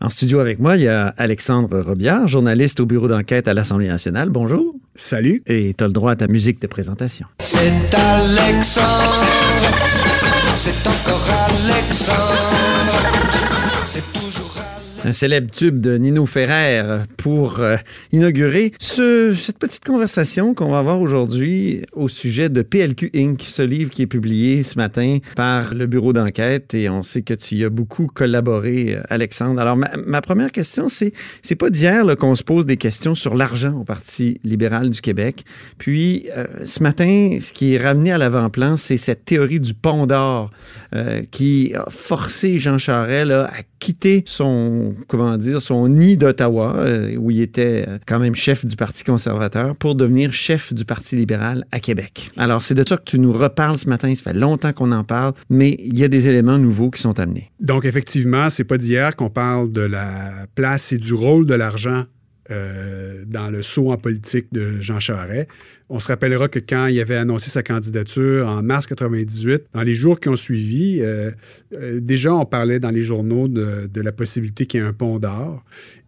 En studio avec moi, il y a Alexandre Robillard, journaliste au bureau d'enquête à l'Assemblée nationale. Bonjour. Salut. Et tu as le droit à ta musique de présentation. C'est Alexandre. C'est encore Alexandre. Un célèbre tube de Nino Ferrer pour euh, inaugurer ce, cette petite conversation qu'on va avoir aujourd'hui au sujet de PLQ Inc., ce livre qui est publié ce matin par le bureau d'enquête et on sait que tu y as beaucoup collaboré, euh, Alexandre. Alors, ma, ma première question, c'est c'est pas d'hier qu'on se pose des questions sur l'argent au Parti libéral du Québec. Puis, euh, ce matin, ce qui est ramené à l'avant-plan, c'est cette théorie du pont d'or euh, qui a forcé Jean Charest là, à quitter son, nid d'Ottawa, euh, où il était euh, quand même chef du Parti conservateur, pour devenir chef du Parti libéral à Québec. Alors, c'est de ça que tu nous reparles ce matin. Ça fait longtemps qu'on en parle, mais il y a des éléments nouveaux qui sont amenés. Donc, effectivement, c'est pas d'hier qu'on parle de la place et du rôle de l'argent euh, dans le saut en politique de Jean Charest. On se rappellera que quand il avait annoncé sa candidature en mars 98, dans les jours qui ont suivi, euh, euh, déjà on parlait dans les journaux de, de la possibilité qu'il y ait un pont d'or.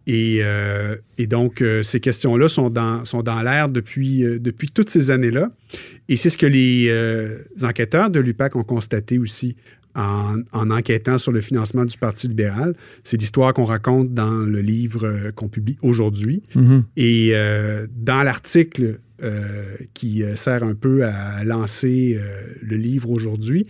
Et, euh, et, donc, euh, ces questions-là sont dans, sont dans l'air depuis, euh, depuis toutes ces années-là. Et c'est ce que les enquêteurs de l'UPAC ont constaté aussi en, en, enquêtant sur le financement du Parti libéral. C'est l'histoire qu'on raconte dans le livre qu'on publie aujourd'hui. Mm-hmm. Et dans l'article qui sert un peu à lancer le livre aujourd'hui,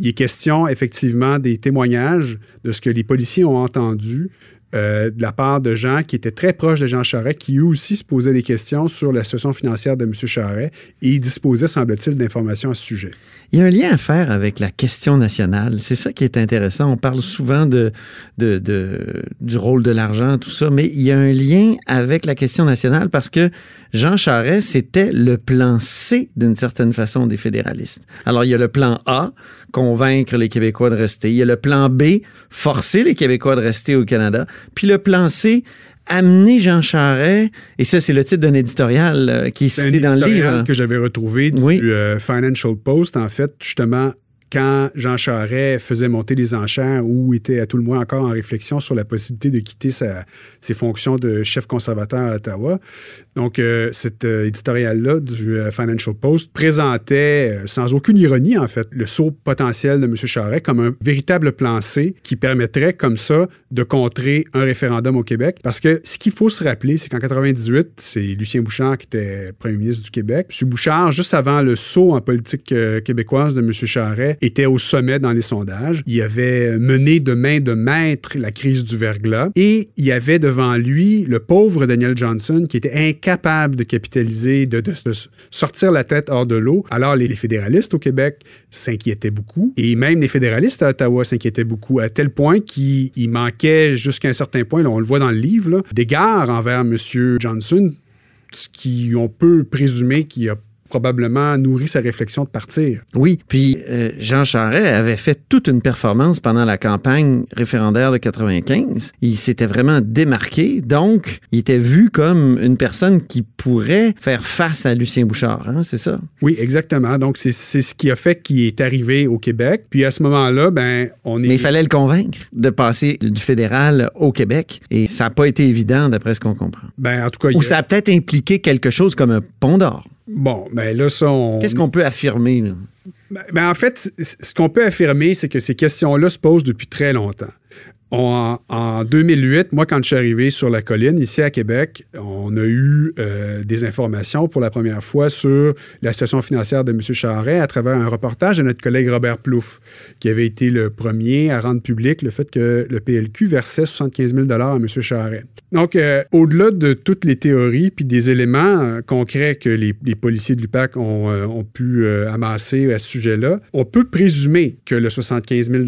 il est question effectivement des témoignages de ce que les policiers ont entendu euh, de la part de gens qui étaient très proches de Jean Charest, qui eux aussi se posaient des questions sur la situation financière de M. Charest et ils disposaient, semble-t-il, d'informations à ce sujet. Il y a un lien à faire avec la question nationale. C'est ça qui est intéressant. On parle souvent de, du rôle de l'argent, tout ça, mais il y a un lien avec la question nationale parce que Jean Charest, c'était le plan C d'une certaine façon des fédéralistes. Alors, il y a le plan A, convaincre les Québécois de rester. Il y a le plan B, forcer les Québécois de rester au Canada. Puis le plan C, amener Jean Charest, et ça, c'est le titre d'un éditorial euh, qui est cité dans le livre. que j'avais retrouvé du oui. euh, Financial Post, en fait, justement, quand Jean Charest faisait monter les enchères ou était à tout le moins encore en réflexion sur la possibilité de quitter ses fonctions de chef conservateur à Ottawa. Donc, euh, cet euh, éditorial-là du euh, Financial Post présentait, euh, sans aucune ironie en fait, le saut potentiel de M. Charest comme un véritable plan C qui permettrait comme ça de contrer un référendum au Québec. Parce que ce qu'il faut se rappeler, c'est qu'en 98, c'est Lucien Bouchard qui était premier ministre du Québec. M. Bouchard, juste avant le saut en politique québécoise de M. Charest, était au sommet dans les sondages. Il avait mené de main de maître la crise du verglas et il y avait devant lui le pauvre Daniel Johnson qui était incapable de capitaliser, de, sortir la tête hors de l'eau. Alors les, fédéralistes au Québec s'inquiétaient beaucoup et même les fédéralistes à Ottawa s'inquiétaient beaucoup à tel point qu'il manquait jusqu'à un certain point, on le voit dans le livre, d'égard envers M. Johnson, ce qui on peut présumer qu'il a probablement nourri sa réflexion de partir. Oui, puis euh, Jean Charest avait fait toute une performance pendant la campagne référendaire de 95. Il s'était vraiment démarqué, donc il était vu comme une personne qui pourrait faire face à Lucien Bouchard, hein, c'est ça? Oui, exactement. Donc c'est ce qui a fait qu'il est arrivé au Québec. Puis à ce moment-là, ben on est... Mais il fallait le convaincre de passer du fédéral au Québec, et ça n'a pas été évident d'après ce qu'on comprend. Ben en tout cas... Ou a... ça a peut-être impliqué quelque chose comme un pont d'or. Bon, ben là, ça, on... Qu'est-ce qu'on peut affirmer? Là? Ben, ben, en fait, ce qu'on peut affirmer, c'est que ces questions-là se posent depuis très longtemps. En 2008, moi, quand je suis arrivé sur la colline, ici à Québec, on a eu euh, des informations pour la première fois sur la situation financière de M. Charret à travers un reportage de notre collègue Robert Plouffe, qui avait été le premier à rendre public le fait que le PLQ versait 75 000 à M. Charret. Donc, euh, au-delà de toutes les théories puis des éléments euh, concrets que les, policiers de l'UPAC ont, ont pu amasser à ce sujet-là, on peut présumer que le 75 000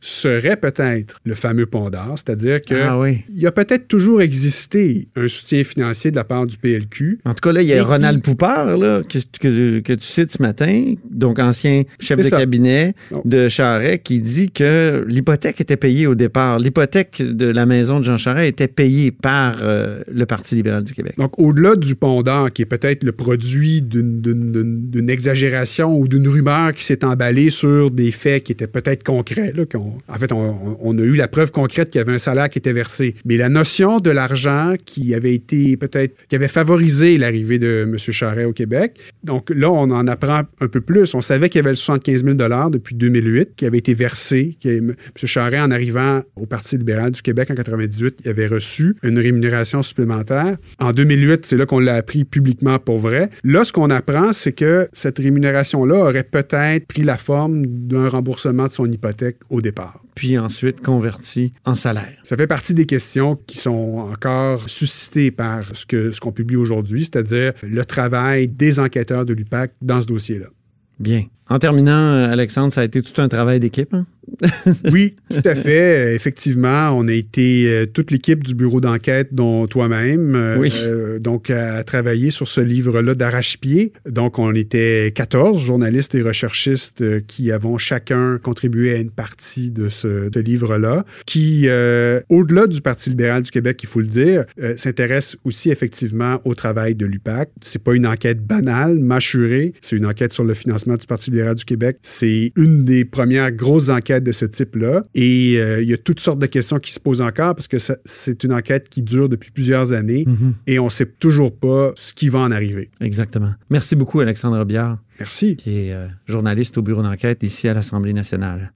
serait peut-être le fameux pont d'or, c'est-à-dire qu'il ah oui. y a peut-être toujours existé un soutien financier de la part du PLQ. En tout cas, là, il y a Et Ronald qui... Poupard, là, que, que, que, tu cites ce matin, donc ancien chef de ça. cabinet non. de Charest, qui dit que l'hypothèque était payée au départ. L'hypothèque de la maison de Jean Charest était payée par euh, le Parti libéral du Québec. Donc, au-delà du pont d'or, qui est peut-être le produit d'une exagération ou d'une rumeur qui s'est emballée sur des faits qui étaient peut-être concrets, là, en fait, on, on, a eu la preuve preuve concrète qu'il y avait un salaire qui était versé. Mais la notion de l'argent qui avait été peut-être, qui avait favorisé l'arrivée de M. Charret au Québec. Donc là, on en apprend un peu plus. On savait qu'il y avait le 75 000 depuis 2008 qui avait été versé. M. Charret, en arrivant au Parti libéral du Québec en 98, il avait reçu une rémunération supplémentaire. En 2008, c'est là qu'on l'a appris publiquement pour vrai. Là, ce qu'on apprend, c'est que cette rémunération-là aurait peut-être pris la forme d'un remboursement de son hypothèque au départ. Puis ensuite converti en salaire. Ça fait partie des questions qui sont encore suscitées par ce qu'on ce qu'on publie aujourd'hui, c'est-à-dire le travail des enquêteurs de l'UPAC dans ce dossier-là. Bien. En terminant, Alexandre, ça a été tout un travail d'équipe. Hein? oui, tout à fait. Effectivement, on a été euh, toute l'équipe du bureau d'enquête, dont toi-même, euh, oui. euh, donc à travailler sur ce livre-là d'arrache-pied. Donc, on était 14 journalistes et recherchistes qui avons chacun contribué à une partie de ce de livre-là, qui, au-delà du Parti libéral du Québec, il faut le dire, s'intéresse aussi effectivement au travail de l'UPAC. C'est pas une enquête banale, mâchurée. C'est une enquête sur le financement du Parti libéral du Québec. C'est une des premières grosses enquêtes de ce type-là. Et euh, il y a toutes sortes de questions qui se posent encore parce que c'est une enquête qui dure depuis plusieurs années Mhm. et on sait toujours pas ce qui va en arriver. Exactement. Merci beaucoup, Alexandre Biard, Merci. qui est euh, journaliste au bureau d'enquête ici à l'Assemblée nationale.